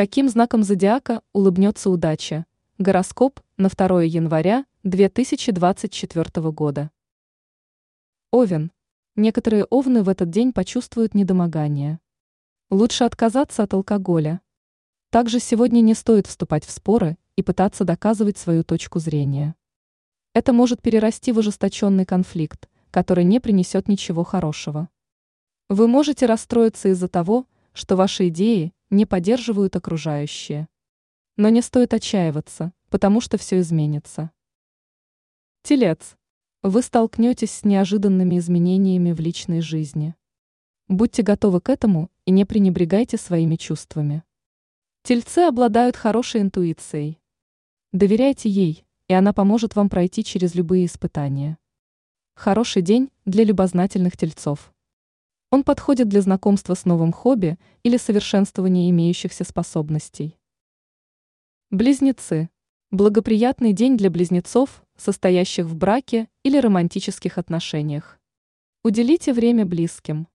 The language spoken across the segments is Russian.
Каким знаком зодиака улыбнется удача? Гороскоп на 2 января 2024 года. Овен. Некоторые овны в этот день почувствуют недомогание. Лучше отказаться от алкоголя. Также сегодня не стоит вступать в споры и пытаться доказывать свою точку зрения. Это может перерасти в ожесточенный конфликт, который не принесет ничего хорошего. Вы можете расстроиться из-за того, что ваши идеи не поддерживают окружающие. Но не стоит отчаиваться, потому что все изменится. Телец. Вы столкнетесь с неожиданными изменениями в личной жизни. Будьте готовы к этому и не пренебрегайте своими чувствами. Тельцы обладают хорошей интуицией. Доверяйте ей, и она поможет вам пройти через любые испытания. Хороший день для любознательных тельцов. Он подходит для знакомства с новым хобби или совершенствования имеющихся способностей. Близнецы. Благоприятный день для близнецов, состоящих в браке или романтических отношениях. Уделите время близким.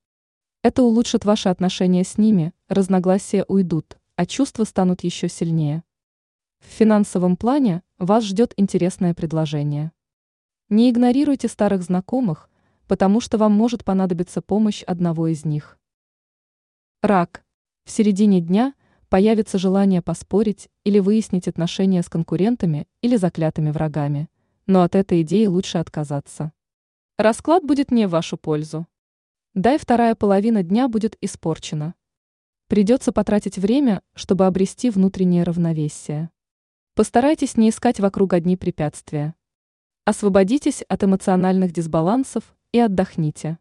Это улучшит ваши отношения с ними, разногласия уйдут, а чувства станут еще сильнее. В финансовом плане вас ждет интересное предложение. Не игнорируйте старых знакомых, потому что вам может понадобиться помощь одного из них. Рак. В середине дня появится желание поспорить или выяснить отношения с конкурентами или заклятыми врагами, но от этой идеи лучше отказаться. Расклад будет не в вашу пользу. Да и вторая половина дня будет испорчена. Придется потратить время, чтобы обрести внутреннее равновесие. Постарайтесь не искать вокруг одни препятствия. Освободитесь от эмоциональных дисбалансов и отдохните.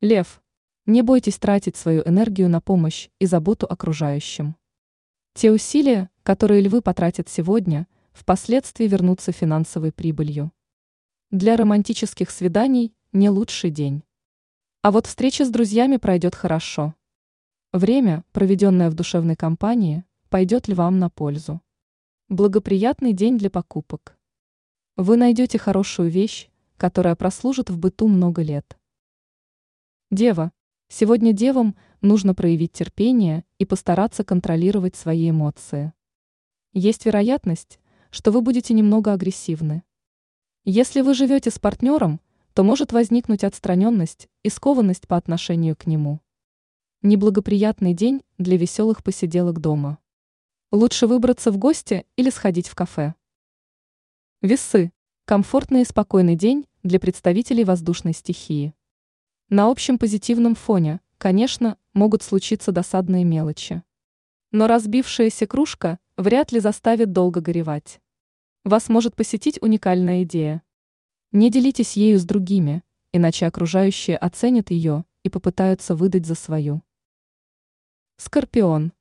Лев. Не бойтесь тратить свою энергию на помощь и заботу окружающим. Те усилия, которые львы потратят сегодня, впоследствии вернутся финансовой прибылью. Для романтических свиданий не лучший день. А вот встреча с друзьями пройдет хорошо. Время, проведенное в душевной компании, пойдет львам на пользу. Благоприятный день для покупок. Вы найдете хорошую вещь, которая прослужит в быту много лет. Дева. Сегодня девам нужно проявить терпение и постараться контролировать свои эмоции. Есть вероятность, что вы будете немного агрессивны. Если вы живете с партнером, то может возникнуть отстраненность и скованность по отношению к нему. Неблагоприятный день для веселых посиделок дома. Лучше выбраться в гости или сходить в кафе. Весы. Комфортный и спокойный день для представителей воздушной стихии. На общем позитивном фоне, конечно, могут случиться досадные мелочи. Но разбившаяся кружка вряд ли заставит долго горевать. Вас может посетить уникальная идея. Не делитесь ею с другими, иначе окружающие оценят ее и попытаются выдать за свою. Скорпион.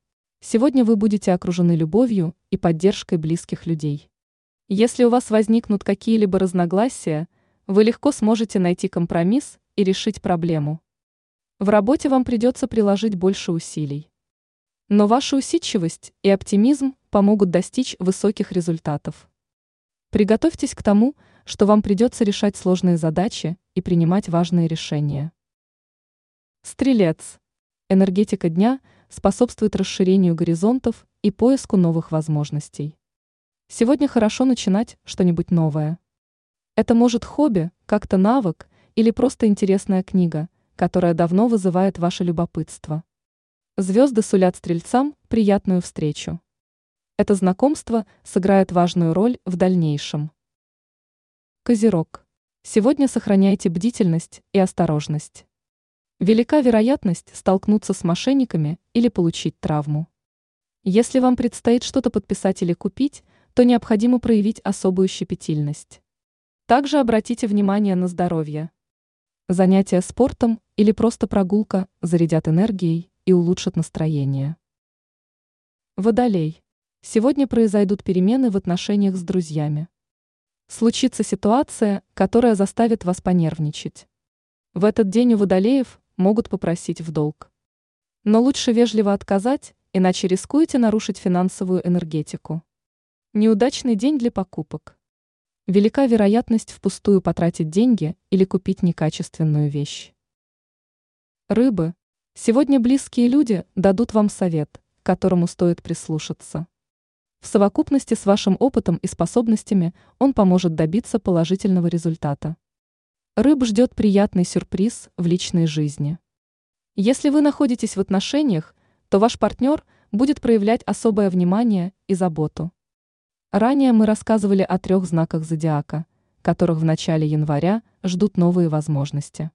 Сегодня вы будете окружены любовью и поддержкой близких людей. Если у вас возникнут какие-либо разногласия – вы легко сможете найти компромисс и решить проблему. В работе вам придется приложить больше усилий. Но ваша усидчивость и оптимизм помогут достичь высоких результатов. Приготовьтесь к тому, что вам придется решать сложные задачи и принимать важные решения. Стрелец. Энергетика дня способствует расширению горизонтов и поиску новых возможностей. Сегодня хорошо начинать что-нибудь новое. Это может хобби, как-то навык или просто интересная книга, которая давно вызывает ваше любопытство. Звезды сулят стрельцам приятную встречу. Это знакомство сыграет важную роль в дальнейшем. Козерог. Сегодня сохраняйте бдительность и осторожность. Велика вероятность столкнуться с мошенниками или получить травму. Если вам предстоит что-то подписать или купить, то необходимо проявить особую щепетильность. Также обратите внимание на здоровье. Занятия спортом или просто прогулка зарядят энергией и улучшат настроение. Водолей. Сегодня произойдут перемены в отношениях с друзьями. Случится ситуация, которая заставит вас понервничать. В этот день у водолеев могут попросить в долг. Но лучше вежливо отказать, иначе рискуете нарушить финансовую энергетику. Неудачный день для покупок велика вероятность впустую потратить деньги или купить некачественную вещь. Рыбы. Сегодня близкие люди дадут вам совет, которому стоит прислушаться. В совокупности с вашим опытом и способностями он поможет добиться положительного результата. Рыб ждет приятный сюрприз в личной жизни. Если вы находитесь в отношениях, то ваш партнер будет проявлять особое внимание и заботу. Ранее мы рассказывали о трех знаках зодиака, которых в начале января ждут новые возможности.